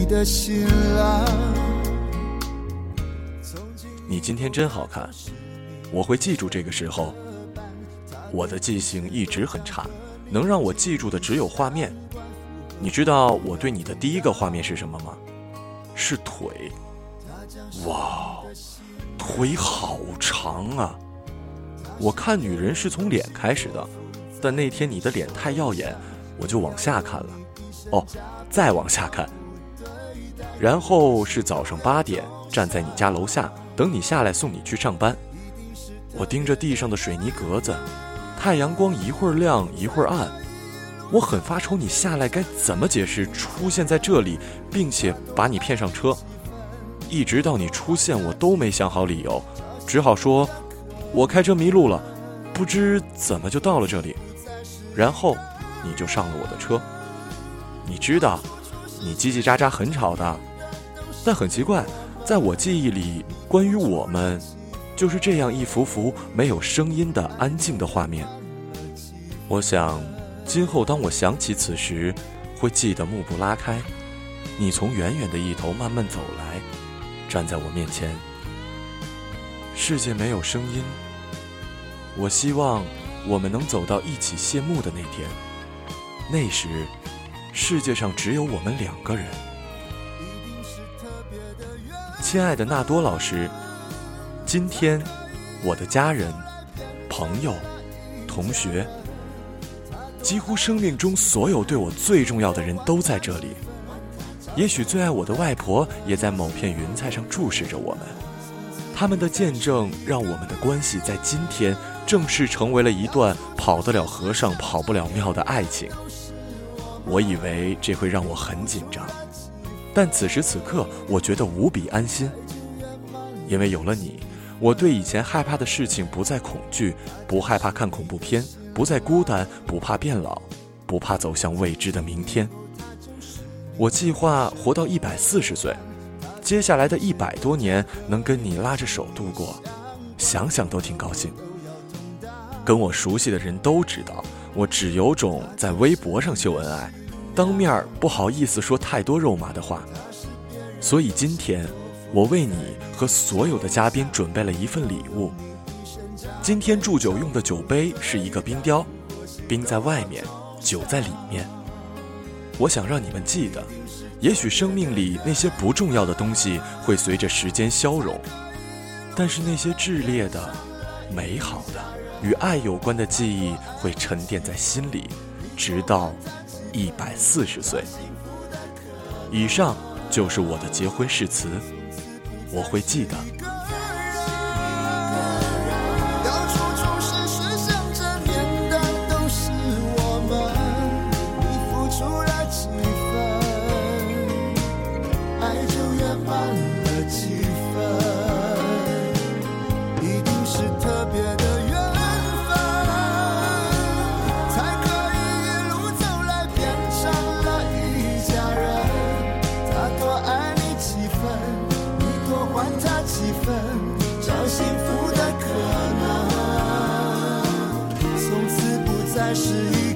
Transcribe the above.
你的新郎。你今天真好看，我会记住这个时候。我的记性一直很差，能让我记住的只有画面。你知道我对你的第一个画面是什么吗？是腿。哇，腿好长啊！我看女人是从脸开始的，但那天你的脸太耀眼，我就往下看了。哦，再往下看，然后是早上八点站在你家楼下等你下来送你去上班。我盯着地上的水泥格子。太阳光一会儿亮一会儿暗，我很发愁，你下来该怎么解释出现在这里，并且把你骗上车？一直到你出现，我都没想好理由，只好说，我开车迷路了，不知怎么就到了这里。然后你就上了我的车。你知道，你叽叽喳喳很吵的，但很奇怪，在我记忆里，关于我们。就是这样一幅幅没有声音的安静的画面。我想，今后当我想起此时，会记得幕布拉开，你从远远的一头慢慢走来，站在我面前。世界没有声音。我希望我们能走到一起谢幕的那天。那时，世界上只有我们两个人。亲爱的纳多老师。今天，我的家人、朋友、同学，几乎生命中所有对我最重要的人都在这里。也许最爱我的外婆也在某片云彩上注视着我们。他们的见证让我们的关系在今天正式成为了一段跑得了和尚跑不了庙的爱情。我以为这会让我很紧张，但此时此刻我觉得无比安心，因为有了你。我对以前害怕的事情不再恐惧，不害怕看恐怖片，不再孤单，不怕变老，不怕走向未知的明天。我计划活到一百四十岁，接下来的一百多年能跟你拉着手度过，想想都挺高兴。跟我熟悉的人都知道，我只有种在微博上秀恩爱，当面不好意思说太多肉麻的话，所以今天。我为你和所有的嘉宾准备了一份礼物。今天祝酒用的酒杯是一个冰雕，冰在外面，酒在里面。我想让你们记得，也许生命里那些不重要的东西会随着时间消融，但是那些炽烈的、美好的、与爱有关的记忆会沉淀在心里，直到一百四十岁。以上就是我的结婚誓词。我会记得。也是一